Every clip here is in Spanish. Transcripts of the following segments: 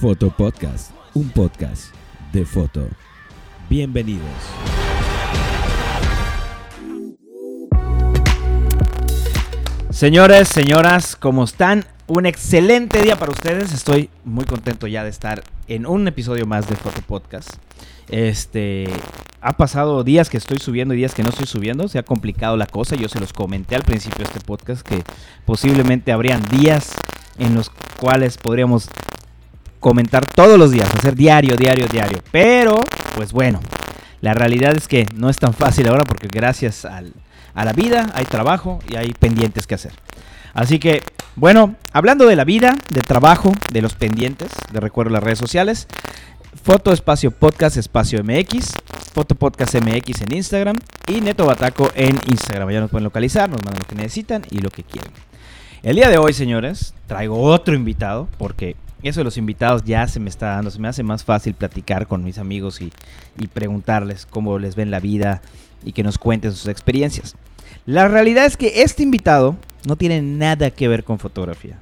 Foto Podcast, un podcast de foto. Bienvenidos. Señores, señoras, ¿cómo están? Un excelente día para ustedes. Estoy muy contento ya de estar en un episodio más de Foto Podcast. Este, ha pasado días que estoy subiendo y días que no estoy subiendo. Se ha complicado la cosa. Yo se los comenté al principio de este podcast que posiblemente habrían días en los cuales podríamos comentar todos los días, hacer diario, diario, diario. Pero, pues bueno, la realidad es que no es tan fácil ahora porque gracias al, a la vida hay trabajo y hay pendientes que hacer. Así que, bueno, hablando de la vida, de trabajo, de los pendientes, de recuerdo las redes sociales, Foto Espacio Podcast Espacio MX, Foto Podcast MX en Instagram y Neto Bataco en Instagram. Ya nos pueden localizar, nos mandan lo que necesitan y lo que quieren. El día de hoy, señores, traigo otro invitado porque eso de los invitados ya se me está dando, se me hace más fácil platicar con mis amigos y, y preguntarles cómo les ven la vida y que nos cuenten sus experiencias. La realidad es que este invitado no tiene nada que ver con fotografía.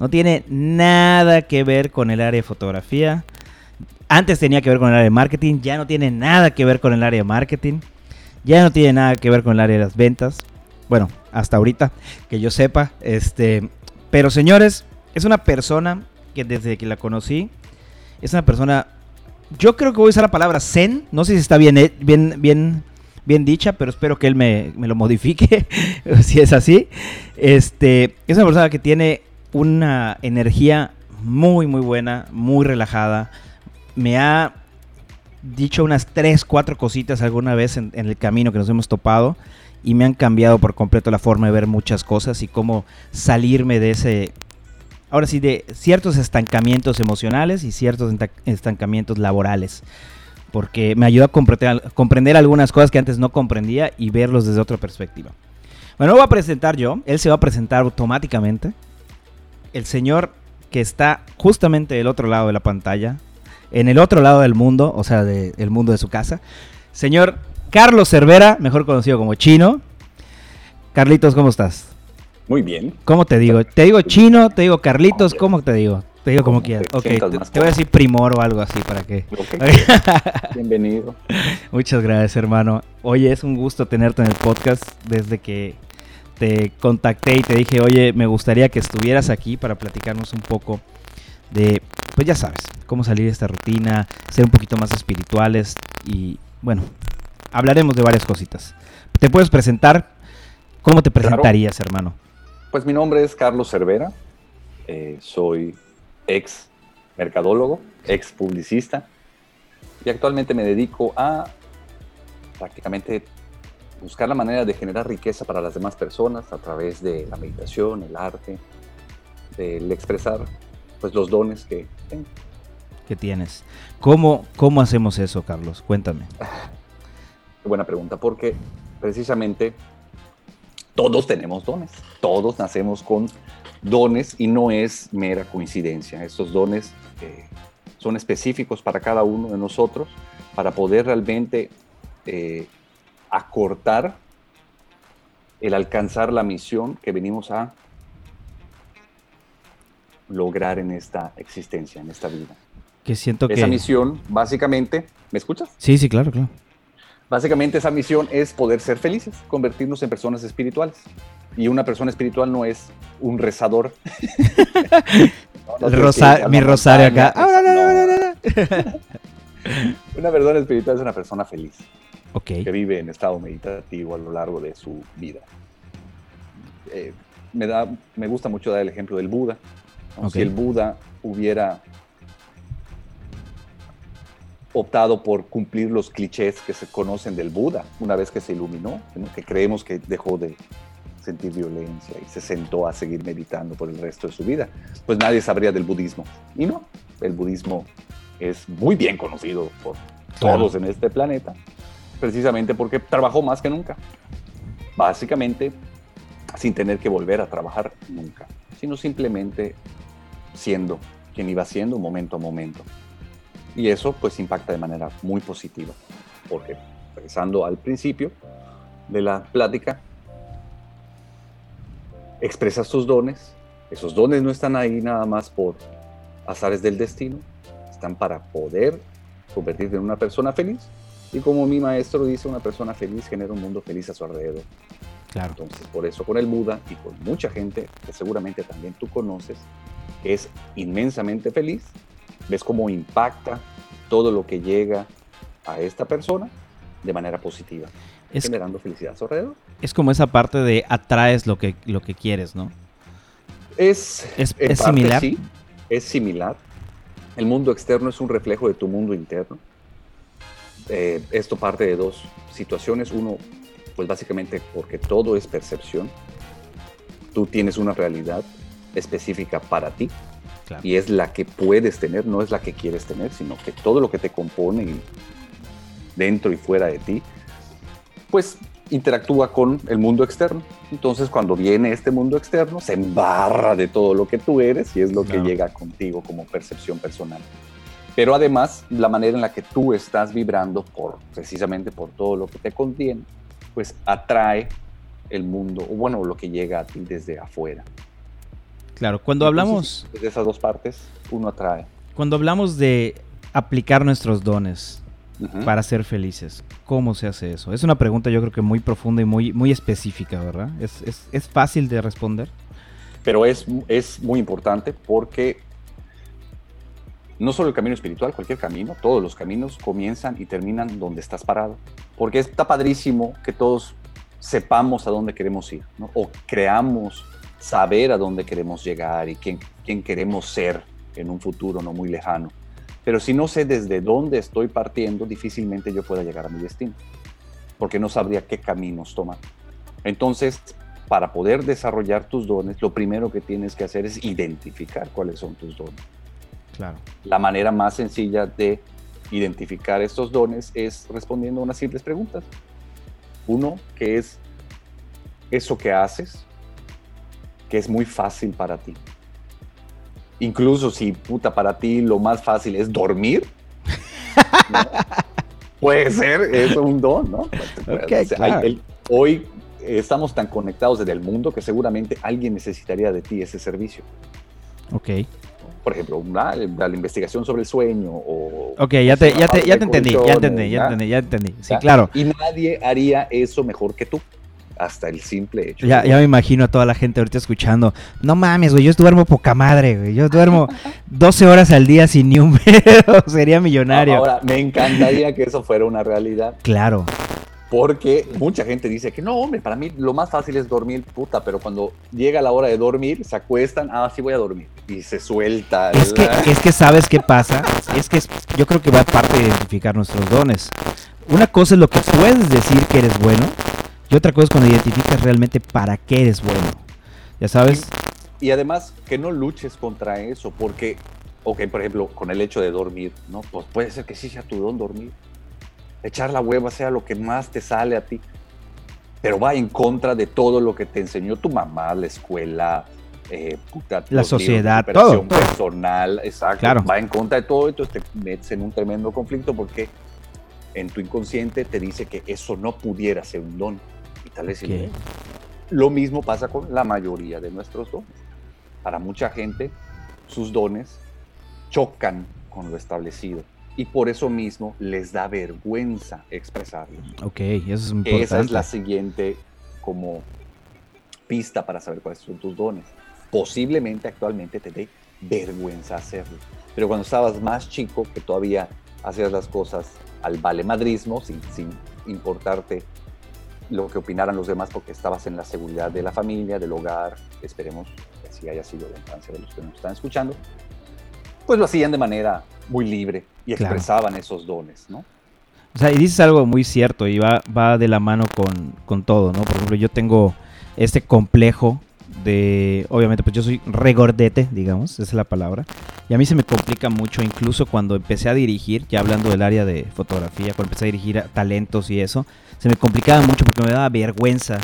No tiene nada que ver con el área de fotografía. Antes tenía que ver con el área de marketing, ya no tiene nada que ver con el área de marketing. Ya no tiene nada que ver con el área de las ventas. Bueno, hasta ahorita que yo sepa, este, pero señores, es una persona que desde que la conocí es una persona yo creo que voy a usar la palabra zen, no sé si está bien eh, bien bien bien dicha, pero espero que él me, me lo modifique si es así. Este, es una persona que tiene una energía muy muy buena, muy relajada. Me ha dicho unas tres, cuatro cositas alguna vez en, en el camino que nos hemos topado y me han cambiado por completo la forma de ver muchas cosas y cómo salirme de ese, ahora sí, de ciertos estancamientos emocionales y ciertos estancamientos laborales. Porque me ayuda a comprender, algunas cosas que antes no comprendía y verlos desde otra perspectiva. Bueno, voy a presentar yo, él se va a presentar automáticamente. El señor que está justamente del otro lado de la pantalla, en el otro lado del mundo, o sea, del mundo de su casa. Señor Carlos Cervera, mejor conocido como Chino. Carlitos, ¿cómo estás? Muy bien. ¿Cómo te digo? ¿Te digo Chino? ¿Te digo Carlitos? ¿Cómo te digo? Te digo como quieras. Ok, te, te, voy a decir Primor o algo así para que. Okay. Bienvenido. Muchas gracias, hermano. Oye, es un gusto tenerte en el podcast desde que te contacté y te dije, oye, me gustaría que estuvieras aquí para platicarnos un poco de, pues ya sabes, cómo salir de esta rutina, ser un poquito más espirituales y, bueno, hablaremos de varias cositas. ¿Te puedes presentar? ¿Cómo te presentarías, claro. hermano? Pues mi nombre es Carlos Cervera, eh, soy ex mercadólogo, ex publicista y actualmente me dedico a prácticamente buscar la manera de generar riqueza para las demás personas a través de la meditación, el arte, del expresar pues los dones que tengo. Que tienes. ¿Cómo, ¿Cómo hacemos eso, Carlos? Cuéntame. buena pregunta, porque precisamente todos tenemos dones, todos nacemos con dones y no es mera coincidencia. Estos dones eh, son específicos para cada uno de nosotros para poder realmente eh, acortar el alcanzar la misión que venimos a lograr en esta existencia, en esta vida. Que siento Esa que... Esa misión, básicamente, ¿me escuchas? Sí, sí, claro, claro. Básicamente esa misión es poder ser felices, convertirnos en personas espirituales. Y una persona espiritual no es un rezador. no, no Rosa mi rosario acá. una persona espiritual es una persona feliz. Okay. Que vive en estado meditativo a lo largo de su vida. Eh, me, da, me gusta mucho dar el ejemplo del Buda. ¿no? Okay. Si el Buda hubiera optado por cumplir los clichés que se conocen del Buda una vez que se iluminó, ¿no? que creemos que dejó de sentir violencia y se sentó a seguir meditando por el resto de su vida, pues nadie sabría del budismo. Y no, el budismo es muy bien conocido por claro. todos en este planeta, precisamente porque trabajó más que nunca. Básicamente, sin tener que volver a trabajar nunca, sino simplemente siendo quien iba siendo momento a momento. Y eso pues impacta de manera muy positiva, porque regresando al principio de la plática, expresas tus dones Esos dones no están ahí nada más por azares del destino, están para poder convertirte en una persona feliz. Y como mi maestro dice, una persona feliz genera un mundo feliz a su alrededor. Claro. Entonces, por eso con el Buda y con mucha gente que seguramente también tú conoces, que es inmensamente feliz, ves cómo impacta todo lo que llega a esta persona de manera positiva, Es, generando felicidad a su alrededor. es como esa parte de atraes lo que, lo que quieres, ¿no? Es, Es- es parte similar. sí, es similar. El mundo externo es un reflejo de tu mundo interno. Eh, esto parte de dos situaciones. Uno, pues básicamente porque todo es percepción. Tú tienes una realidad específica para ti Claro. y es la que puedes tener, no es la que quieres tener, sino que todo lo que te compone dentro y fuera de ti, pues interactúa con el mundo externo. Entonces, cuando viene este mundo externo, se embarra de todo lo que tú eres y es lo Claro. que llega contigo como percepción personal. Pero además, la manera en la que tú estás vibrando, por, precisamente por todo lo que te contiene, pues atrae el mundo, o bueno, lo que llega a ti desde afuera. Claro, cuando hablamos, de esas dos partes, uno atrae. cuando hablamos de aplicar nuestros dones para ser felices, ¿cómo se hace eso? Es una pregunta yo creo que muy profunda y muy, muy específica, ¿verdad? ¿Es, es, es fácil de responder? Pero es, es muy importante porque no solo el camino espiritual, cualquier camino, todos los caminos comienzan y terminan donde estás parado. Porque está padrísimo que todos sepamos a dónde queremos ir, ¿no? o creamos saber a dónde queremos llegar y quién, quién queremos ser en un futuro no muy lejano. Pero si no sé desde dónde estoy partiendo, difícilmente yo pueda llegar a mi destino, porque no sabría qué caminos tomar. Entonces, para poder desarrollar tus dones, lo primero que tienes que hacer es identificar cuáles son tus dones. Claro. La manera más sencilla de identificar estos dones es respondiendo a unas simples preguntas. Uno, que es eso que haces, que es muy fácil para ti. Incluso si, puta, para ti lo más fácil es dormir, ¿no? puede ser, es un don, ¿no? Ok, O sea, hay- claro. el- hoy estamos tan conectados desde el mundo que seguramente alguien necesitaría de ti ese servicio. Ok. Por ejemplo, una- la, la investigación sobre el sueño o... Ok, ya te, ya te, ya te entendí, ya entendí, ya entendí, ya entendí. Sí, claro. Y nadie haría eso mejor que tú. Hasta el simple hecho. Ya, ya me imagino a toda la gente ahorita escuchando. No mames, güey, yo duermo poca madre, güey. Yo duermo 12 horas al día sin ni un pedo. Sería millonario. Ahora, me encantaría que eso fuera una realidad. Claro. Porque mucha gente dice que no, hombre, para mí lo más fácil es dormir, puta, pero cuando llega la hora de dormir, se acuestan, ah, sí voy a dormir. Y se suelta. Es que, es que sabes qué pasa. Es que es- yo creo que va parte de identificar nuestros dones. Una cosa es lo que puedes decir que eres bueno. Y otra cosa es cuando identificas realmente para qué eres bueno. Ya sabes. Y además, que no luches contra eso, porque, ok, por ejemplo, con el hecho de dormir, ¿no? Pues puede ser que sí sea tu don dormir. Echar la hueva sea lo que más te sale a ti, pero va en contra de todo lo que te enseñó tu mamá, la escuela, eh, puta, La de sociedad, todo, todo. personal, exacto. Claro. Va en contra de todo, entonces te metes en un tremendo conflicto porque en tu inconsciente te dice que eso no pudiera ser un don. Y. Lo mismo pasa con la mayoría de nuestros dones. Para mucha gente, sus dones chocan con lo establecido y por eso mismo les da vergüenza expresarlos. Ok, eso es importante. Esa es la siguiente como pista para saber cuáles son tus dones. Posiblemente actualmente te dé vergüenza hacerlo, pero cuando estabas más chico, que todavía hacías las cosas al valemadrismo, sin, sin importarte lo que opinaran los demás, porque estabas en la seguridad de la familia, del hogar, esperemos que así haya sido la infancia de los que nos están escuchando, pues lo hacían de manera muy libre y Claro. expresaban esos dones, ¿no? O sea, y dices algo muy cierto y va, va de la mano con, con todo, ¿no? Por ejemplo, yo tengo este complejo obviamente, pues yo soy regordete, digamos, esa es la palabra. Y a mí se me complica mucho, incluso cuando empecé a dirigir, ya hablando del área de fotografía, cuando empecé a dirigir talentos y eso, se me complicaba mucho porque me daba vergüenza,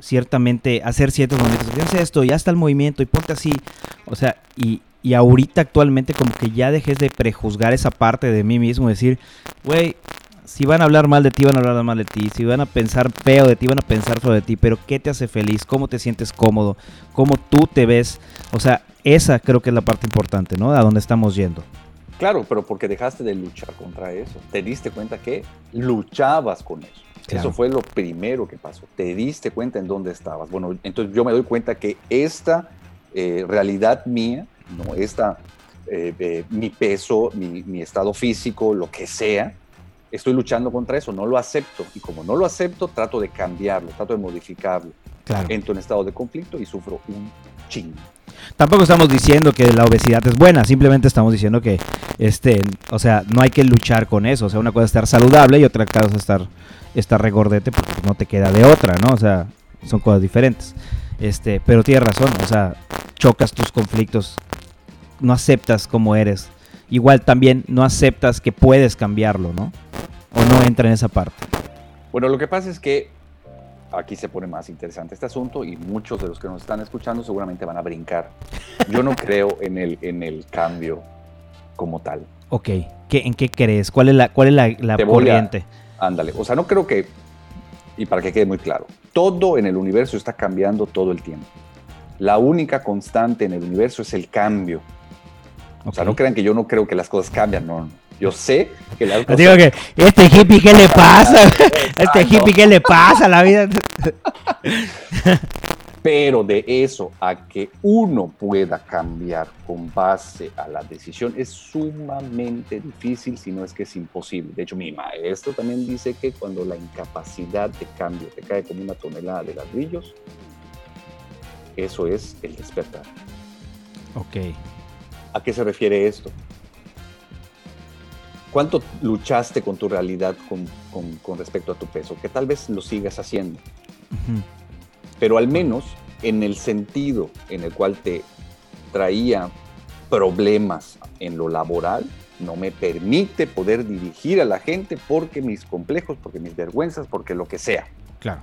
ciertamente, hacer ciertos momentos. ¿Qué hace esto? Ya está el movimiento y ponte así. O sea, y, y ahorita actualmente como que ya dejé de prejuzgar esa parte de mí mismo, decir, güey, si van a hablar mal de ti, van a hablar mal de ti. Si van a pensar feo de ti, van a pensar sobre ti. Pero ¿qué te hace feliz? ¿Cómo te sientes cómodo? ¿Cómo tú te ves? O sea, esa creo que es la parte importante, ¿no? A dónde estamos yendo. Claro, pero porque dejaste de luchar contra eso. Te diste cuenta que luchabas con eso. Eso fue lo primero que pasó. Te diste cuenta en dónde estabas. Bueno, entonces yo me doy cuenta que esta eh, realidad mía, no esta, eh, eh, mi peso, mi, estado físico, lo que sea, estoy luchando contra eso, no lo acepto. Y como no lo acepto, trato de cambiarlo, trato de modificarlo. Claro. Entro en estado de conflicto y sufro un chingo. Tampoco estamos diciendo que la obesidad es buena, simplemente estamos diciendo que, este, o sea, no hay que luchar con eso. O sea, una cosa es estar saludable y otra cosa es estar, estar regordete porque no te queda de otra, ¿no? O sea, son cosas diferentes. Este, pero tienes razón, o sea, chocas tus conflictos, no aceptas como eres. Igual también no aceptas que puedes cambiarlo, ¿no? O no entra en esa parte. Bueno, lo que pasa es que aquí se pone más interesante este asunto y muchos de los que nos están escuchando seguramente van a brincar. Yo no creo en el, en el cambio como tal. Ok, ¿Qué, ¿en qué crees? ¿Cuál es la, cuál es la, la corriente? ándale, o sea, no creo que, y para que quede muy claro, todo en el universo está cambiando todo el tiempo. La única constante en el universo es el cambio. O sea, no crean que yo no creo que las cosas cambian, no. Yo sé que las cosas... Digo que, este hippie, ¿qué le pasa? este hippie, ¿qué le pasa a la vida? Pero de eso a que uno pueda cambiar con base a la decisión es sumamente difícil, si no es que es imposible. De hecho, mi maestro también dice que cuando la incapacidad de cambio te cae como una tonelada de ladrillos, eso es el despertar. Ok. ¿A qué se refiere esto? ¿Cuánto luchaste con tu realidad con, respecto a tu peso? Que tal vez lo sigas haciendo pero al menos en el sentido en el cual te traía problemas en lo laboral, no me permite poder dirigir a la gente porque mis complejos, porque mis vergüenzas, porque lo que sea. Claro.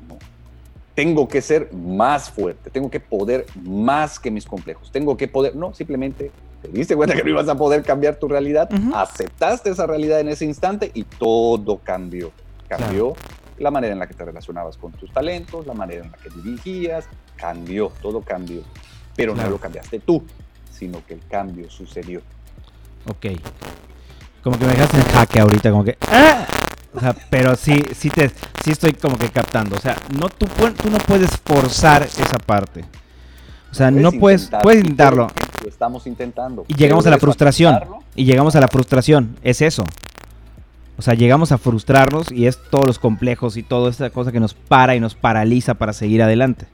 Tengo que ser más fuerte, tengo que poder más que mis complejos, tengo que poder, no, simplemente te diste cuenta que no ibas a poder cambiar tu realidad, aceptaste esa realidad en ese instante y todo cambió. Cambió la manera en la que te relacionabas con tus talentos, la manera en la que dirigías, cambió, todo cambió. Pero no lo cambiaste tú, sino que el cambio sucedió. Ok. Como que me dejaste en jaque ahorita, como que... ¡ah! O sea, pero sí, sí, te, sí estoy como que captando. O sea, no, tú, tú no puedes forzar esa parte. O sea, no puedes, puedes intentarlo. Lo estamos intentando. Y llegamos a la frustración. Y llegamos a la frustración. Es eso. O sea, llegamos a frustrarnos y es todos los complejos y toda esta cosa que nos para y nos paraliza para seguir adelante.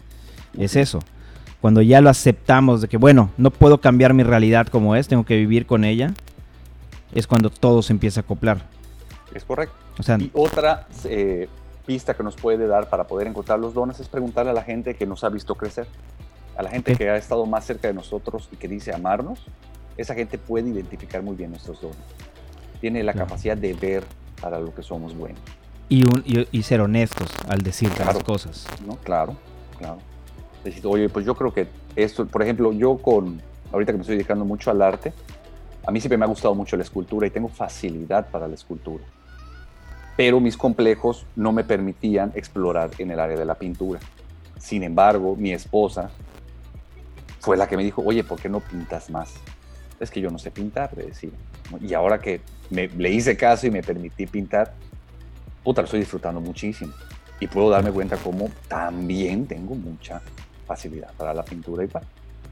Es eso. Cuando ya lo aceptamos de que, bueno, no puedo cambiar mi realidad como es, tengo que vivir con ella, es cuando todo se empieza a acoplar. Es correcto. O sea, y otra eh, pista que nos puede dar para poder encontrar los dones es preguntarle a la gente que nos ha visto crecer, a la gente que ha estado más cerca de nosotros y que dice amarnos, esa gente puede identificar muy bien nuestros dones tiene la capacidad de ver para lo que somos buenos. Y, y, ser honestos al decir las cosas. ¿no? Claro, claro. Decir, oye, pues yo creo que esto, por ejemplo, yo con, ahorita que me estoy dedicando mucho al arte, a mí siempre me ha gustado mucho la escultura y tengo facilidad para la escultura. Pero mis complejos no me permitían explorar en el área de la pintura. Sin embargo, mi esposa fue la que me dijo, oye, ¿por qué no pintas más? Es que yo no sé pintar, le decía. Y ahora que me, le hice caso y me permití pintar, puta, lo estoy disfrutando muchísimo. Y puedo darme cuenta cómo también tengo mucha facilidad para la pintura y para.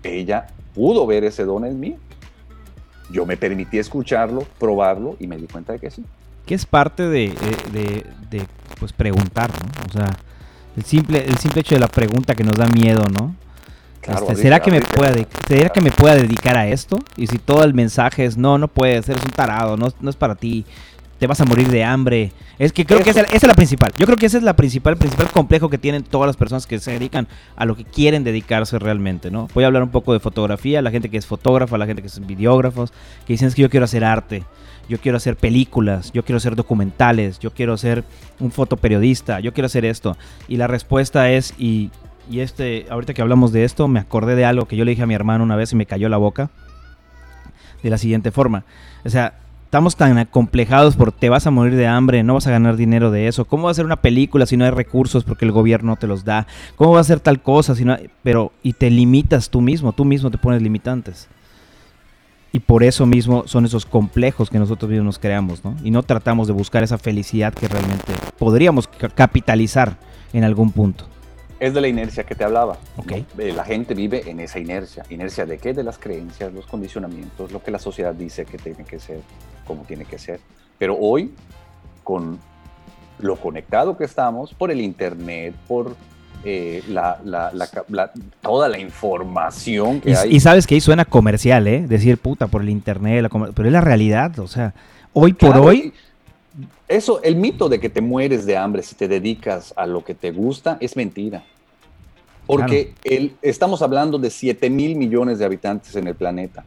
Ella pudo ver ese don en mí. Yo me permití escucharlo, probarlo y me di cuenta de que sí. Que es parte de, de, de, pues preguntar, ¿no? O sea, el simple, el simple hecho de la pregunta que nos da miedo, ¿no? Este, ¿será, que me pueda, ¿Será que me pueda dedicar a esto? Y si todo el mensaje es, no, no puedes, eres un tarado, no, no es para ti, te vas a morir de hambre. Es que creo que esa, es la principal. Yo creo que ese es la principal, el principal complejo que tienen todas las personas que se dedican a lo que quieren dedicarse realmente, ¿no? Voy a hablar un poco de fotografía, la gente que es fotógrafa, la gente que es videógrafos, que dicen es que yo quiero hacer arte, yo quiero hacer películas, yo quiero hacer documentales, yo quiero ser un fotoperiodista, yo quiero hacer esto. Y la respuesta es, y y este, ahorita que hablamos de esto, me acordé de algo que yo le dije a mi hermano una vez y me cayó la boca. De la siguiente forma. O sea, estamos tan acomplejados por te vas a morir de hambre, no vas a ganar dinero de eso. ¿Cómo va a ser una película si no hay recursos porque el gobierno te los da? ¿Cómo va a ser tal cosa si no hay... pero y te limitas tú mismo, tú mismo te pones limitantes. Y por eso mismo son esos complejos que nosotros mismos nos creamos, ¿no? Y no tratamos de buscar esa felicidad que realmente podríamos capitalizar en algún punto. Es de la inercia que te hablaba. Ok. Eh, La gente vive en esa inercia. ¿Inercia de qué? De las creencias, los condicionamientos, lo que la sociedad dice que tiene que ser, como tiene que ser. Pero hoy, con lo conectado que estamos, por el Internet, por eh, la, la- la- toda la información que Y, hay. y sabes que ahí suena comercial, ¿eh? Decir puta por el internet, pero es la realidad, o sea, hoy por Claro, hoy, y Eso, el mito de que te mueres de hambre si te dedicas a lo que te gusta es mentira. Porque el- estamos hablando de 7 mil millones de habitantes en el planeta.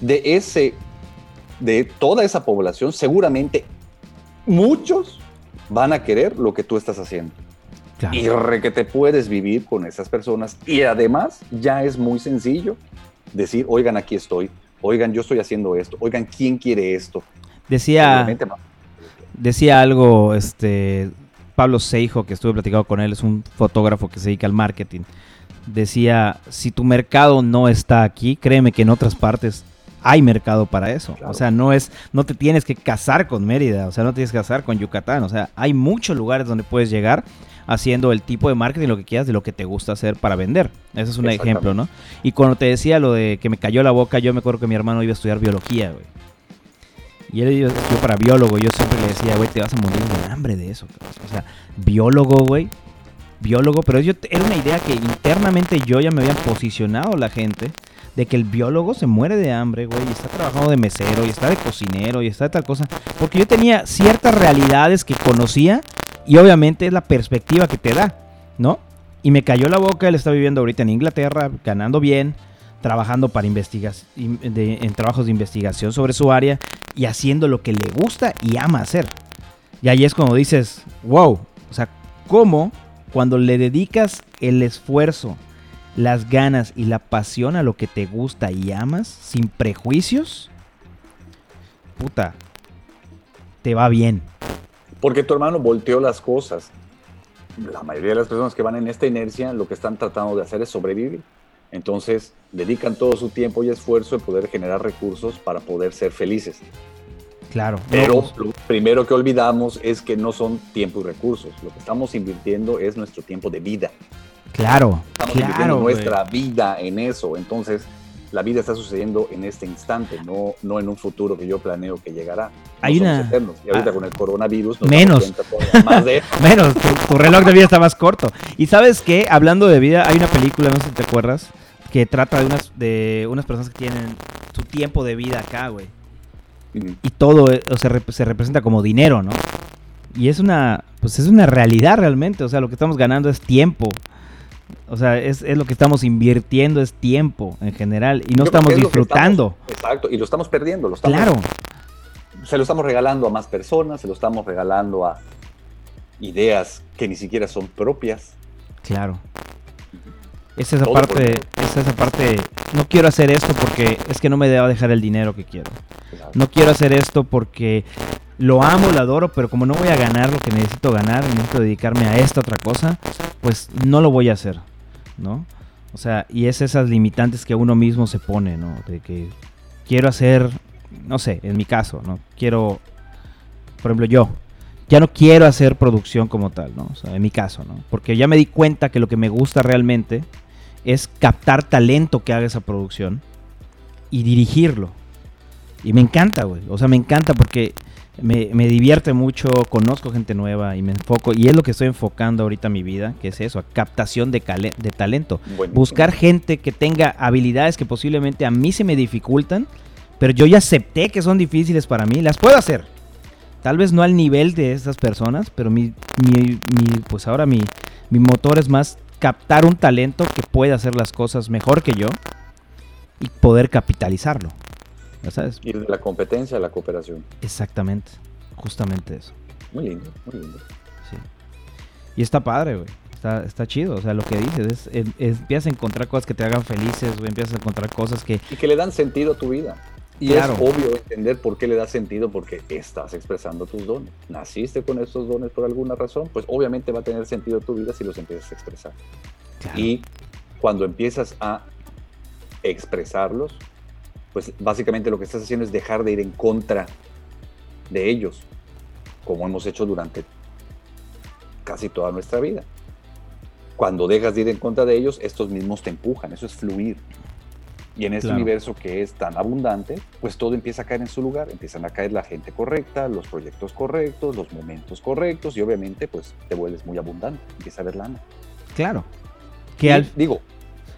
De ese, de toda esa población, seguramente muchos van a querer lo que tú estás haciendo. claro, Y re que te puedes vivir con esas personas. Y además, ya es muy sencillo decir, oigan, aquí estoy. Oigan, yo estoy haciendo esto. Oigan, ¿quién quiere esto? decía, decía algo, este, Pablo Seijo, que estuve platicando con él, es un fotógrafo que se dedica al marketing. Decía, si tu mercado no está aquí, créeme que en otras partes hay mercado para eso. Claro. O sea, no es, no te tienes que casar con Mérida, o sea, no te tienes que casar con Yucatán. O sea, hay muchos lugares donde puedes llegar haciendo el tipo de marketing, lo que quieras, de lo que te gusta hacer para vender. Ese es un ejemplo, ¿no? Y cuando te decía lo de que me cayó la boca, yo me acuerdo que mi hermano iba a estudiar biología, güey. Y él yo para biólogo, yo le güey, te vas a morir de hambre de eso. cabrón". O sea, biólogo, güey. Biólogo, pero era una idea que internamente yo ya me había posicionado la gente de que el biólogo se muere de hambre, güey, y está trabajando de mesero, y está de cocinero, y está de tal cosa. Porque yo tenía ciertas realidades que conocía, y obviamente es la perspectiva que te da, ¿no? Y me cayó la boca, él está viviendo ahorita en Inglaterra, ganando bien, trabajando para de- en trabajos de investigación sobre su área y haciendo lo que le gusta y ama hacer. Y ahí es cuando dices, wow, o sea, ¿cómo cuando le dedicas el esfuerzo, las ganas y la pasión a lo que te gusta y amas, sin prejuicios, puta, te va bien. Porque tu hermano volteó las cosas. La mayoría de las personas que van en esta inercia lo que están tratando de hacer es sobrevivir. Entonces dedican todo su tiempo y esfuerzo en poder generar recursos para poder ser felices. Claro. no, Pero lo primero que olvidamos es que no son tiempo y recursos. Lo que estamos invirtiendo es nuestro tiempo de vida. claro, Estamos invirtiendo claro. güey. nuestra vida en eso. Entonces la vida está sucediendo en este instante, no, no en un futuro que yo planeo que llegará. No Hay una- eternos. Y ahorita ah, con el coronavirus nos menos. más de. Menos, tu, tu reloj de vida está más corto. Y sabes qué, hablando de vida, hay una película, no sé si te acuerdas, que trata de unas, de unas personas que tienen su tiempo de vida acá, güey. Mm. Y todo eh, o sea, rep- se representa como dinero, ¿no? Y es una, pues es una realidad realmente, o sea, lo que estamos ganando es tiempo. O sea, es, es lo que estamos invirtiendo, es tiempo en general. Y no Yo estamos es disfrutando. estamos- exacto, y lo estamos perdiendo. Lo estamos, Claro, Se lo estamos regalando a más personas, se lo estamos regalando a ideas que ni siquiera son propias. claro. Es esa Todo parte, es esa parte, no quiero hacer esto porque es que no me deba dejar el dinero que quiero. No quiero hacer esto porque lo amo, lo adoro, pero como no voy a ganar lo que necesito ganar, necesito dedicarme a esta otra cosa, pues no lo voy a hacer, ¿no? O sea, y es esas limitantes que uno mismo se pone, ¿no? De que quiero hacer, no sé, en mi caso, ¿no? Quiero, por ejemplo, yo, ya no quiero hacer producción como tal, ¿no? O sea, en mi caso, ¿no? Porque ya me di cuenta que lo que me gusta realmente es captar talento que haga esa producción y dirigirlo. Y me encanta, güey. O sea, me encanta porque me, me divierte mucho, conozco gente nueva y me enfoco. Y es lo que estoy enfocando ahorita en mi vida, que es eso, a captación de, talento. Buenísimo. Buscar gente que tenga habilidades que posiblemente a mí se me dificultan, pero yo ya acepté que son difíciles para mí, las puedo hacer. Tal vez no al nivel de esas personas, pero mi, mi- mi- pues ahora mi, mi motor es más captar un talento que puede hacer las cosas mejor que yo y poder capitalizarlo. ¿Ya sabes? Ir de la competencia a la cooperación. Exactamente. Justamente eso. Muy lindo, muy lindo. Sí. Y está padre, güey. Está, está chido. O sea, lo que dices es, es- empiezas a encontrar cosas que te hagan felices, güey. Empiezas a encontrar cosas que... Y que le dan sentido a tu vida. Y es obvio entender por qué le da sentido, porque estás expresando tus dones. Naciste con estos dones por alguna razón, pues obviamente va a tener sentido tu vida si los empiezas a expresar. Y cuando empiezas a expresarlos, pues básicamente lo que estás haciendo es dejar de ir en contra de ellos, como hemos hecho durante casi toda nuestra vida. Cuando dejas de ir en contra de ellos, estos mismos te empujan, eso es fluir. Y en este universo que es tan abundante, pues todo empieza a caer en su lugar, empiezan a caer la gente correcta, los proyectos correctos, los momentos correctos y obviamente pues te vuelves muy abundante, empieza a ver lana. Claro. Que al... Digo,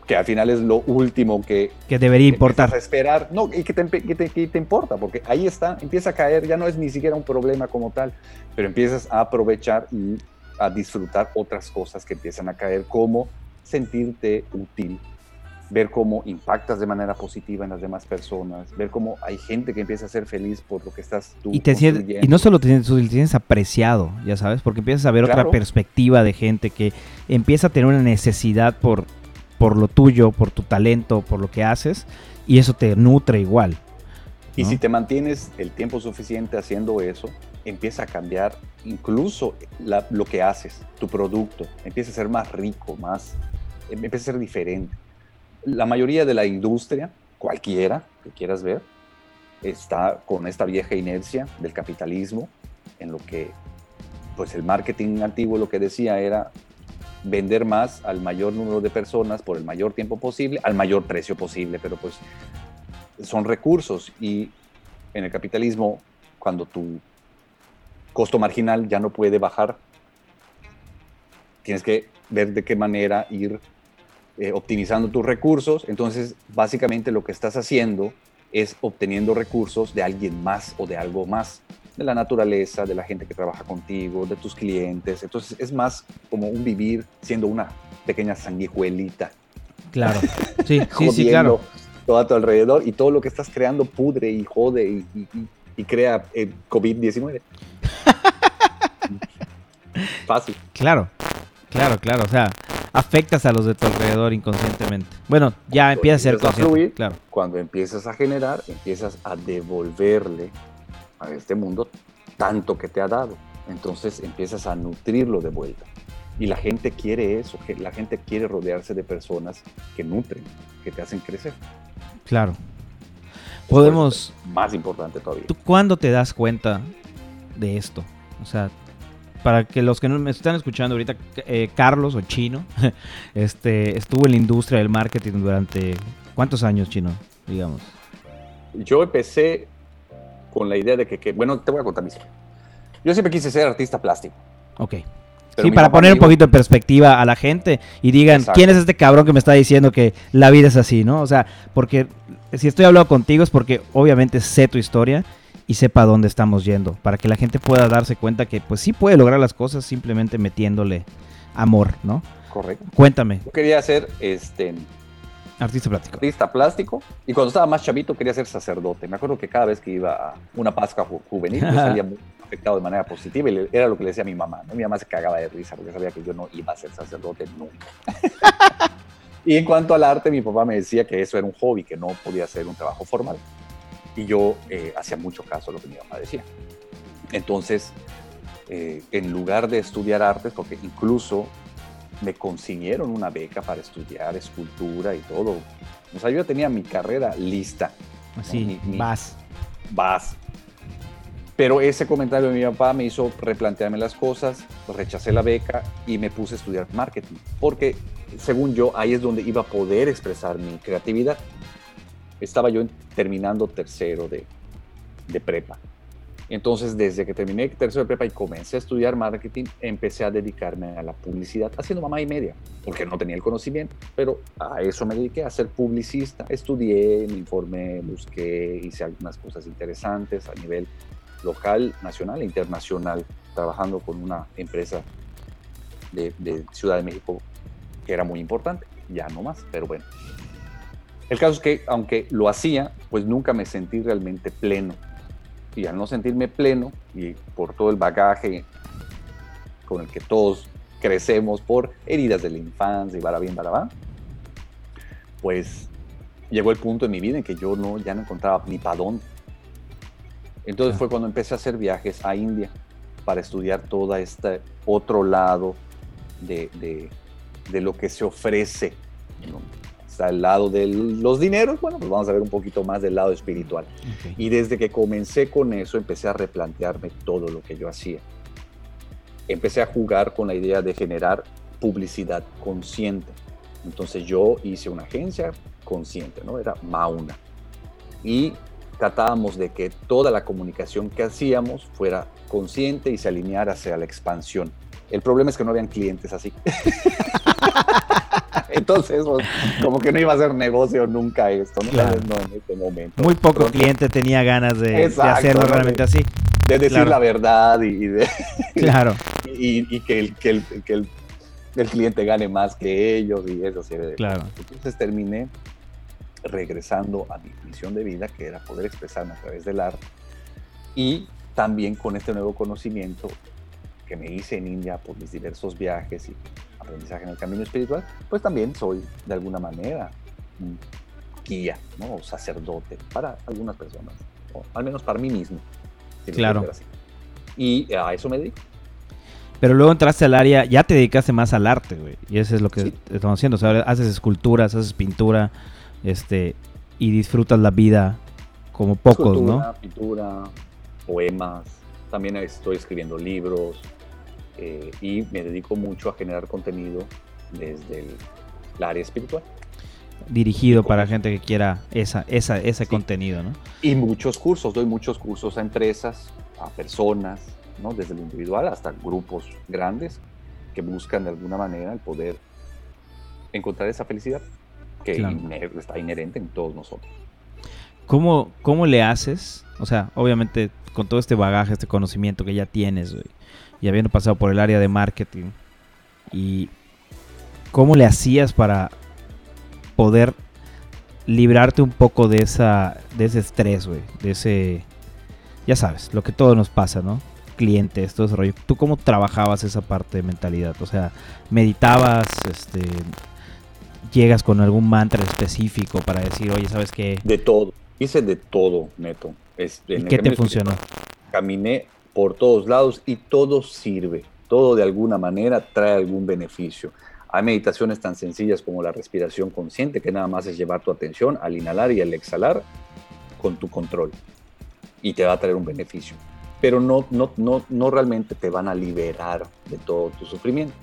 que al final es lo último que, que debería importar. A esperar, no, y que te, que te, importa, porque ahí está, empieza a caer, ya no es ni siquiera un problema como tal, pero empiezas a aprovechar y a disfrutar otras cosas que empiezan a caer, como sentirte útil, ver cómo impactas de manera positiva en las demás personas, ver cómo hay gente que empieza a ser feliz por lo que estás tú y, te y no solo te tienes, apreciado, ya sabes, porque empiezas a ver otra perspectiva de gente que empieza a tener una necesidad por por lo tuyo, por tu talento, por lo que haces, y eso te nutre igual. Y si te mantienes el tiempo suficiente haciendo eso, empieza a cambiar incluso lo que haces, tu producto, empieza a ser más rico, más, empieza a ser diferente. La mayoría de la industria, cualquiera que quieras ver, está con esta vieja inercia del capitalismo, en lo que pues el marketing antiguo lo que decía era vender más al mayor número de personas por el mayor tiempo posible, al mayor precio posible, pero pues son recursos. Y en el capitalismo, cuando tu costo marginal ya no puede bajar, tienes que ver de qué manera ir eh, optimizando tus recursos. Entonces, básicamente lo que estás haciendo es obteniendo recursos de alguien más o de algo más de la naturaleza, de la gente que trabaja contigo, de tus clientes. Entonces es más como un vivir siendo una pequeña sanguijuelita. Claro, sí, sí, sí, claro. Todo a tu alrededor y todo lo que estás creando pudre y jode y, crea el eh, COVID-19. Fácil. Claro, claro, claro. O sea, afectas a los de tu alrededor inconscientemente. Bueno, ya empieza a ser consciente. claro. Cuando empiezas a generar, empiezas a devolverle a este mundo tanto que te ha dado. Entonces empiezas a nutrirlo de vuelta. Y la gente quiere eso, que la gente quiere rodearse de personas que nutren, que te hacen crecer. Claro. Podemos... Más importante todavía. ¿Tú cuándo te das cuenta de esto? O sea, para que los que no me están escuchando ahorita, eh, Carlos o Chino, este, estuvo en la industria del marketing durante ¿cuántos años, Chino? Digamos. Yo empecé con la idea de que, bueno, te voy a contar mi historia. Yo siempre quise ser artista plástico. Ok. sí, para poner un poquito de perspectiva a la gente y digan, ¿quién es este cabrón que me está diciendo que la vida es así, no? O sea, porque si estoy hablando contigo es porque obviamente sé tu historia y sepa dónde estamos yendo, para que la gente pueda darse cuenta que pues sí puede lograr las cosas simplemente metiéndole amor, ¿no? Correcto. Cuéntame. Yo quería ser este Artista plástico. Artista plástico. Y cuando estaba más chavito quería ser sacerdote. Me acuerdo que cada vez que iba a una pasca juvenil yo salía muy afectado de manera positiva y era lo que le decía a mi mamá. Mi mamá se cagaba de risa porque sabía que yo no iba a ser sacerdote nunca. y en cuanto al arte, mi papá me decía que eso era un hobby, que no podía ser un trabajo formal. Y yo eh, hacía mucho caso a lo que mi mamá decía. Entonces, eh, en lugar de estudiar artes, porque incluso me consiguieron una beca para estudiar escultura y todo. O sea, yo ya tenía mi carrera lista. Así, vas. Vas. Pero ese comentario de mi papá me hizo replantearme las cosas, rechacé la beca y me puse a estudiar marketing. Porque, según yo, ahí es donde iba a poder expresar mi creatividad. Estaba yo terminando tercero de, de prepa. Entonces, desde que terminé tercero de prepa y comencé a estudiar marketing, empecé a dedicarme a la publicidad, haciendo mamá y media, porque no tenía el conocimiento, pero a eso me dediqué, a ser publicista. Estudié, me informé, busqué, hice algunas cosas interesantes a nivel local, nacional e internacional, trabajando con una empresa de, de Ciudad de México que era muy importante, ya no más, pero bueno. El caso es que, aunque lo hacía, pues nunca me sentí realmente pleno y al no sentirme pleno y por todo el bagaje con el que todos crecemos por heridas de la infancia y bien, barabá, pues llegó el punto en mi vida en que yo no, ya no encontraba ni para dónde. Entonces fue cuando empecé a hacer viajes a India para estudiar todo este otro lado de, de, de lo que se ofrece. Está el lado de los dineros, bueno, pues vamos a ver un poquito más del lado espiritual. Ok. Y desde que comencé con eso, empecé a replantearme todo lo que yo hacía. Empecé a jugar con la idea de generar publicidad consciente. Entonces yo hice una agencia consciente, ¿no? Era Mauna. Y tratábamos de que toda la comunicación que hacíamos fuera consciente y se alineara hacia la expansión. El problema es que no habían clientes así. Entonces, pues, como que no iba a ser negocio nunca esto, ¿no? Claro. Tal vez no en este momento. Muy poco Pronto, cliente tenía ganas de, hacerlo ¿no? realmente De- así. De decir Claro. la verdad y, y de, Claro, y, y que, el, que, el, que el, el cliente gane más que ellos y eso claro. Entonces terminé regresando a mi misión de vida, que era poder expresarme a través del arte, y también con este nuevo conocimiento que me hice en India por mis diversos viajes y aprendizaje en el camino espiritual, pues también soy de alguna manera un guía, ¿no? O sacerdote para algunas personas, o al menos para mí mismo. si Claro. Y a eso me dedico. Pero luego entraste al área, ya te dedicaste más al arte, güey. Y eso es lo que Sí. estamos haciendo. O sea, haces esculturas, haces pintura, este, y disfrutas la vida como pocos, Escultura, ¿no? pintura, poemas. También estoy escribiendo libros eh, y me dedico mucho a generar contenido desde el, área espiritual. Dirigido para gente que quiera esa, esa, ese Sí. contenido, ¿no? Y muchos cursos, doy muchos cursos a empresas, a personas, ¿no? desde lo individual hasta grupos grandes que buscan de alguna manera el poder encontrar esa felicidad que Claro. iner- está inherente en todos nosotros. ¿Cómo, ¿Cómo le haces? O sea, obviamente con todo este bagaje, este conocimiento que ya tienes, güey, y habiendo pasado por el área de marketing, y cómo le hacías para poder librarte un poco de esa de ese estrés, güey, de ese ya sabes, lo que todo nos pasa, ¿no? Clientes, todo ese rollo. ¿Tú cómo trabajabas esa parte de mentalidad? O sea, meditabas, este llegas con algún mantra específico para decir, "Oye, ¿sabes qué? De todo, hice de todo, neto. Este, ¿Y en el qué te camino funcionó?" caminé por todos lados y todo sirve. Todo de alguna manera trae algún beneficio. Hay meditaciones tan sencillas como la respiración consciente, que nada más es llevar tu atención al inhalar y al exhalar con tu control. Y te va a traer un beneficio. Pero no, no, no, no realmente te van a liberar de todo tu sufrimiento.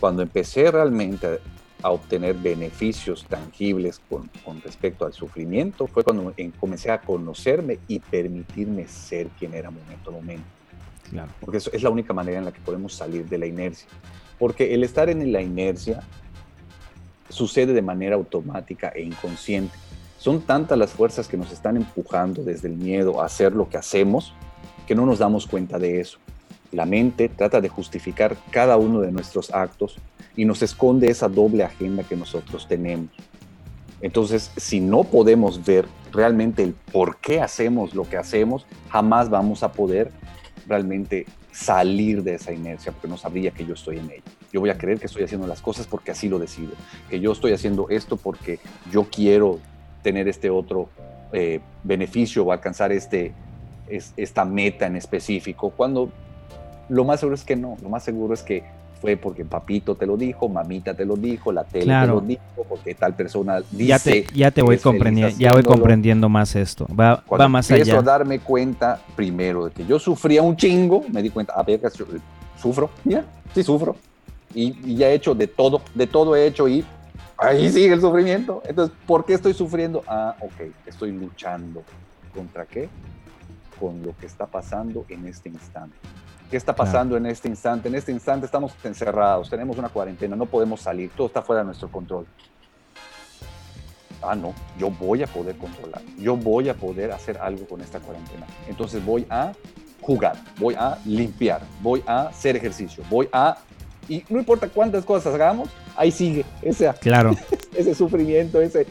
Cuando empecé realmente a, obtener beneficios tangibles con, con respecto al sufrimiento, fue cuando en- comencé a conocerme y permitirme ser quien era momento a momento Claro. porque eso es la única manera en la que podemos salir de la inercia. Porque el estar en la inercia sucede de manera automática e inconsciente. Son tantas las fuerzas que nos están empujando desde el miedo a hacer lo que hacemos que no nos damos cuenta de eso. La mente trata de justificar cada uno de nuestros actos y nos esconde esa doble agenda que nosotros tenemos. Entonces, si no podemos ver realmente el por qué hacemos lo que hacemos, jamás vamos a poder realmente salir de esa inercia, porque no sabría que yo estoy en ella. Yo voy a creer que estoy haciendo las cosas porque así lo decido, que yo estoy haciendo esto porque yo quiero tener este otro eh, beneficio o alcanzar este, es- esta meta en específico, cuando lo más seguro es que no, lo más seguro es que fue porque papito te lo dijo, mamita te lo dijo, la tele Claro. te lo dijo, porque tal persona dice Ya te, ya te voy comprendiendo, ya voy comprendiendo más esto. Va, Cuando va más empiezo allá. a darme cuenta, primero, de que yo sufría un chingo, me di cuenta, a ver, que su- sufro, ya, sí sufro. Y, y ya he hecho de todo, de todo he hecho y ahí sigue el sufrimiento. Entonces, ¿por qué estoy sufriendo? Ah, ok, estoy luchando. ¿Contra qué? Con lo que está pasando en este instante. ¿Qué está Claro. pasando en este instante? En este instante estamos encerrados, tenemos una cuarentena, no podemos salir, todo está fuera de nuestro control. Ah, no, yo voy a poder controlar, yo voy a poder hacer algo con esta cuarentena. Entonces voy a jugar, voy a limpiar, voy a hacer ejercicio, voy a... Y no importa cuántas cosas hagamos, ahí sigue ese, Claro, ese sufrimiento, ese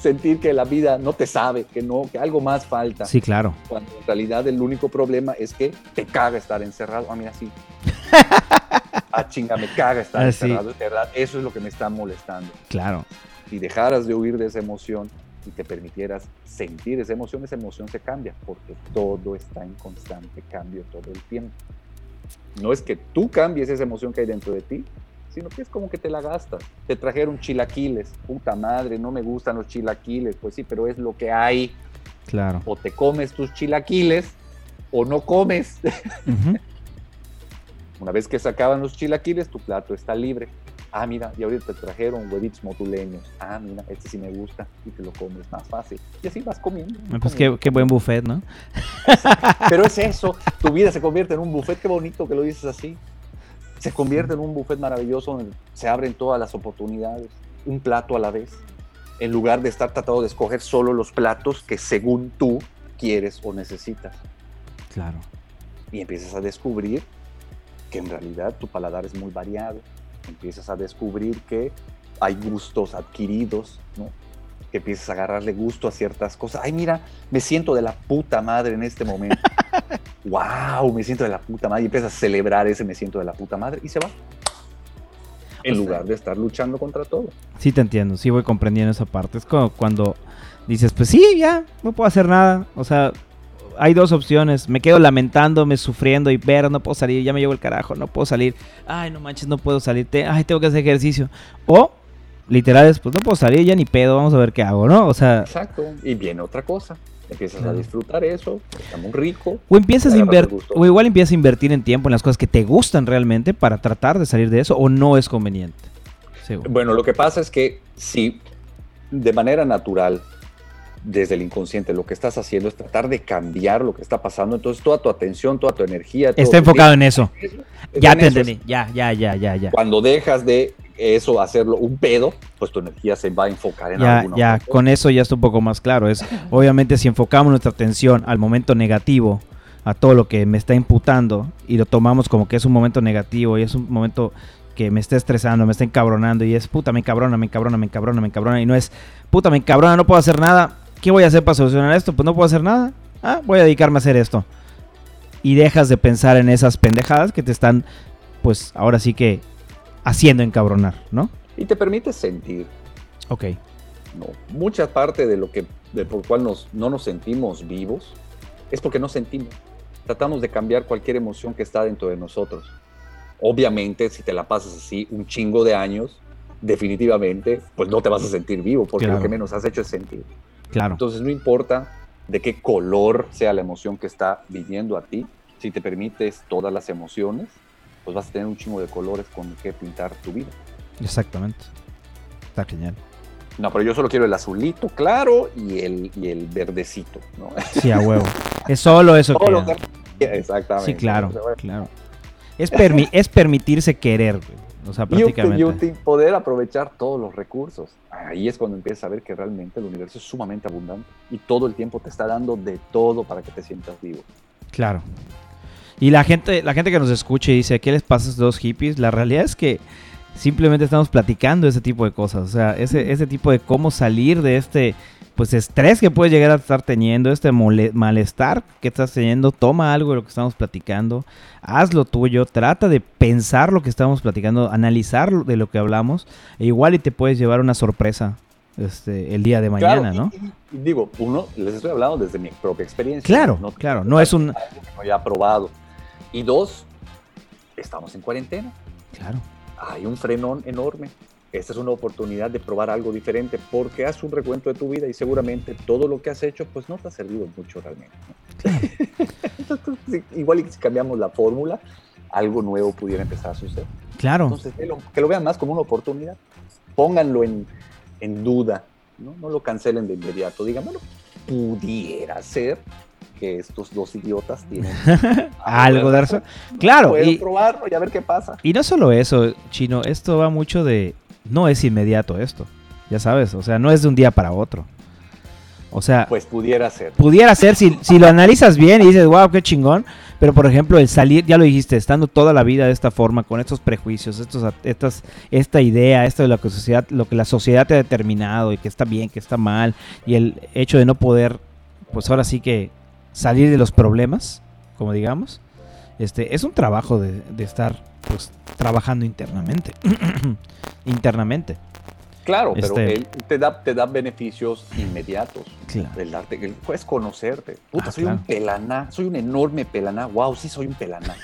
sentir que la vida no te sabe, que no, que algo más falta. sí, claro. Cuando en realidad el único problema es que te caga estar encerrado. Ah, mira, sí. ah, chinga, me caga estar Ah, sí. encerrado. Es verdad, eso es lo que me está molestando. Claro. Si dejaras de huir de esa emoción y te permitieras sentir esa emoción, esa emoción se cambia, porque todo está en constante cambio todo el tiempo. No es que tú cambies esa emoción que hay dentro de ti, sino que es como que te la gastas. Te trajeron chilaquiles, puta madre, no me gustan los chilaquiles, pues sí, pero es lo que hay. Claro. O te comes tus chilaquiles o no comes. Una vez que se acaban los chilaquiles, tu plato está libre. Ah, mira, y ahorita te trajeron huevitos motuleños. Ah, mira, este sí me gusta y te lo comes más fácil. Y así vas comiendo. Pues qué, qué, buen buffet, ¿no? Pero es eso, tu vida se convierte en un buffet, qué bonito que lo dices así. Se convierte en un buffet maravilloso donde se abren todas las oportunidades, un plato a la vez, en lugar de estar tratando de escoger solo los platos que según tú quieres o necesitas. Claro. Y empiezas a descubrir que en realidad tu paladar es muy variado empiezas a descubrir que hay gustos adquiridos, ¿no? Que empiezas a agarrarle gusto a ciertas cosas. Ay, mira, me siento de la puta madre en este momento. wow, me siento de la puta madre. Y empiezas a celebrar ese me siento de la puta madre y se va. En lugar de estar luchando contra todo. Sí, te entiendo, sí voy comprendiendo esa parte. Es como cuando dices, pues sí, ya, no puedo hacer nada. O sea, hay dos opciones. Me quedo lamentándome, sufriendo y ver, no puedo salir, ya me llevo el carajo, no puedo salir. Ay, no manches, no puedo salir. ay, tengo que hacer ejercicio. O, literal, pues no puedo salir ya ni pedo, vamos a ver qué hago, ¿no? O sea... Exacto. Y viene otra cosa. Empiezas a disfrutar eso, está muy rico. O empiezas a invertir, o igual empiezas a invertir en tiempo en las cosas que te gustan realmente para tratar de salir de eso, o no es conveniente. Bueno, lo que pasa es que si de manera natural desde el inconsciente. Lo que estás haciendo es tratar de cambiar lo que está pasando. Entonces, toda tu atención, toda tu energía. está enfocado en eso. ya te entendí. Ya, ya, ya, ya, ya. Cuando dejas de eso hacerlo un pedo, pues tu energía se va a enfocar en ya, Ya, con eso ya está un poco más claro. Es obviamente si enfocamos nuestra atención al momento negativo, a todo lo que me está imputando y lo tomamos como que es un momento negativo y es un momento que me está estresando, me está encabronando y es puta, me encabrona, me encabrona, me encabrona, me encabrona y no es puta, me encabrona, no puedo hacer nada, ¿Qué voy a hacer para solucionar esto? Pues no puedo hacer nada. Ah, voy a dedicarme a hacer esto. Y dejas de pensar en esas pendejadas que te están, pues ahora sí que haciendo encabronar, ¿no? Y te permite sentir. Ok. No, mucha parte de lo que, de por cual nos, no nos sentimos vivos, es porque no sentimos. Tratamos de cambiar cualquier emoción que está dentro de nosotros. Obviamente, si te la pasas así un chingo de años, definitivamente, pues no te vas a sentir vivo, porque lo que menos has hecho es sentir. Entonces no importa de qué color sea la emoción que está viviendo a ti, si te permites todas las emociones, pues vas a tener un chingo de colores con que pintar tu vida. Exactamente. Está genial. No, pero yo solo quiero el azulito claro y el, y el verdecito, ¿no? Sí, a huevo. Es solo eso que... Exactamente. Sí, claro, claro. Es, es permitirse querer, güey. O sea, prácticamente. Y, poder aprovechar todos los recursos. Ahí es cuando empiezas a ver que realmente el universo es sumamente abundante y todo el tiempo te está dando de todo para que te sientas vivo. Claro. Y la gente, la gente que nos escuche y dice, ¿qué les pasa a estos dos hippies? La realidad es que simplemente estamos platicando ese tipo de cosas. O sea, ese, ese tipo de cómo salir de este pues estrés que puedes llegar a estar teniendo, este malestar que estás teniendo, toma algo de lo que estamos platicando, haz lo tuyo, trata de pensar lo que estamos platicando, analizar de lo que hablamos, e igual y te puedes llevar una sorpresa este, el día de mañana, ¿no? digo, uno, les estoy hablando desde mi propia experiencia. Claro, no, claro, no es un... No ya probado. Y dos, estamos en cuarentena. Claro. Hay un frenón enorme esta es una oportunidad de probar algo diferente porque haz un recuento de tu vida y seguramente todo lo que has hecho pues no te ha servido mucho realmente. igual y si cambiamos la fórmula, algo nuevo pudiera empezar a suceder. Claro. Entonces, que lo, vean más como una oportunidad. Pónganlo en, en duda, ¿no? no lo cancelen de inmediato. Digan, bueno, pudiera ser que estos dos idiotas tienen algo de eso. Claro. y probarlo y a ver qué pasa. Y no solo eso, Chino, esto va mucho de no es inmediato esto. Ya sabes, o sea, no es de un día para otro. O sea, pues pudiera ser. Pudiera ser si, si lo analizas bien y dices, wow, qué chingón. Pero por ejemplo, el salir, ya lo dijiste, estando toda la vida de esta forma, con estos prejuicios, estos, estas, esta idea, esto de lo que, sociedad, lo que la sociedad te ha determinado y que está bien, que está mal, y el hecho de no poder, pues ahora sí que salir de los problemas, como digamos, este, es un trabajo de, de estar pues trabajando internamente. internamente. Claro, pero Este- él te da, te da beneficios inmediatos. Claro. El darte, el- puedes conocerte. Puta, Ah, soy claro. un pelaná, soy un enorme pelaná. Wow, sí soy un pelaná.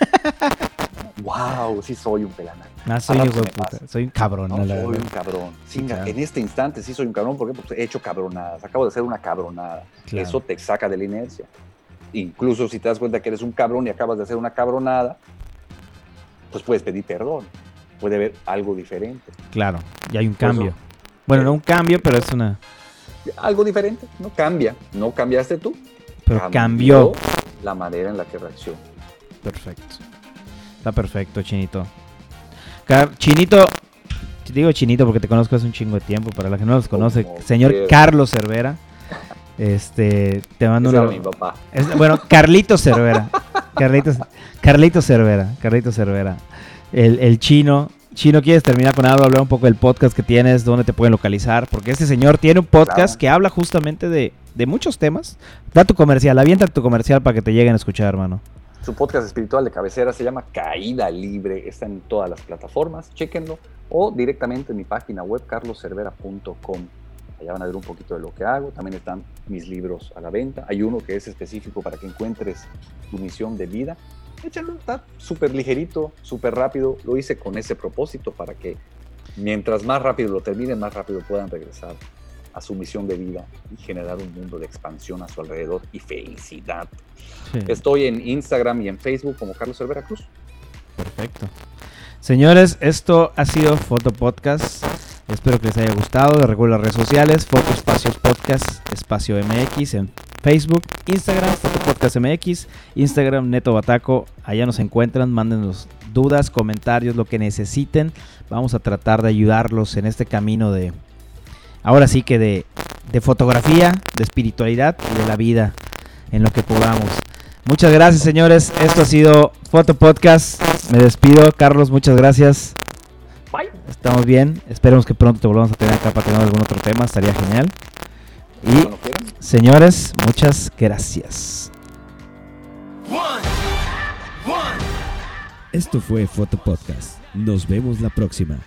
wow, sí soy un pelaná. Soy hijo de puta. Soy un cabrón, No, la soy verdad. un cabrón. Sí, Chinga, claro. En este instante sí soy un cabrón. Porque he hecho cabronadas. Acabo de hacer una cabronada. Eso te saca de la inercia. Incluso si te das cuenta que eres un cabrón y acabas de hacer una cabronada, pues puedes pedir perdón. Puede haber algo diferente. Claro, y hay un eso- cambio. Bueno, no un cambio, pero es una. Algo diferente, no cambia. No cambiaste tú. Pero cambió. la manera en la que reacciona. Perfecto. Está perfecto, Chinito. Car- Chinito, te digo Chinito porque te conozco hace un chingo de tiempo. Para la que no los conoce, Como señor. Carlos Cervera. Este, te mando Ese una. era mi papá. Es- bueno, Carlito Cervera. Carlitos, Carlito Cervera. Carlito Cervera. El, el chino. Chino, ¿quieres terminar con algo? Hablar un poco del podcast que tienes, dónde te pueden localizar. Porque este señor tiene un podcast Claro. que habla justamente de, de muchos temas. Da tu comercial, avienta tu comercial para que te lleguen a escuchar, hermano. Su podcast espiritual de cabecera se llama Caída Libre. Está en todas las plataformas. Chéquenlo. O directamente en mi página web, carloscervera.com. Allá van a ver un poquito de lo que hago. También están mis libros a la venta. Hay uno que es específico para que encuentres tu misión de vida. Échalo, está súper ligerito, súper rápido. Lo hice con ese propósito para que mientras más rápido lo terminen, más rápido puedan regresar a su misión de vida y generar un mundo de expansión a su alrededor y felicidad. Sí. Estoy en Instagram y en Facebook como Carlos Cervera Cruz. Perfecto. Señores, esto ha sido Foto Podcast. Espero que les haya gustado. Les recuerdo las redes sociales: Foto Espacios Podcast, Espacio MX en Facebook, Instagram, Foto Podcast MX, Instagram Neto Bataco. Allá nos encuentran. Mándenos dudas, comentarios, lo que necesiten. Vamos a tratar de ayudarlos en este camino de. Ahora sí que de, de fotografía, de espiritualidad y de la vida en lo que podamos. Muchas gracias, señores. Esto ha sido Foto Podcast. Me despido. Carlos, muchas gracias. Estamos bien. Esperemos que pronto te volvamos a tener acá para tener algún otro tema. Estaría genial. Y, señores, muchas gracias. Esto fue Foto Podcast. Nos vemos la próxima.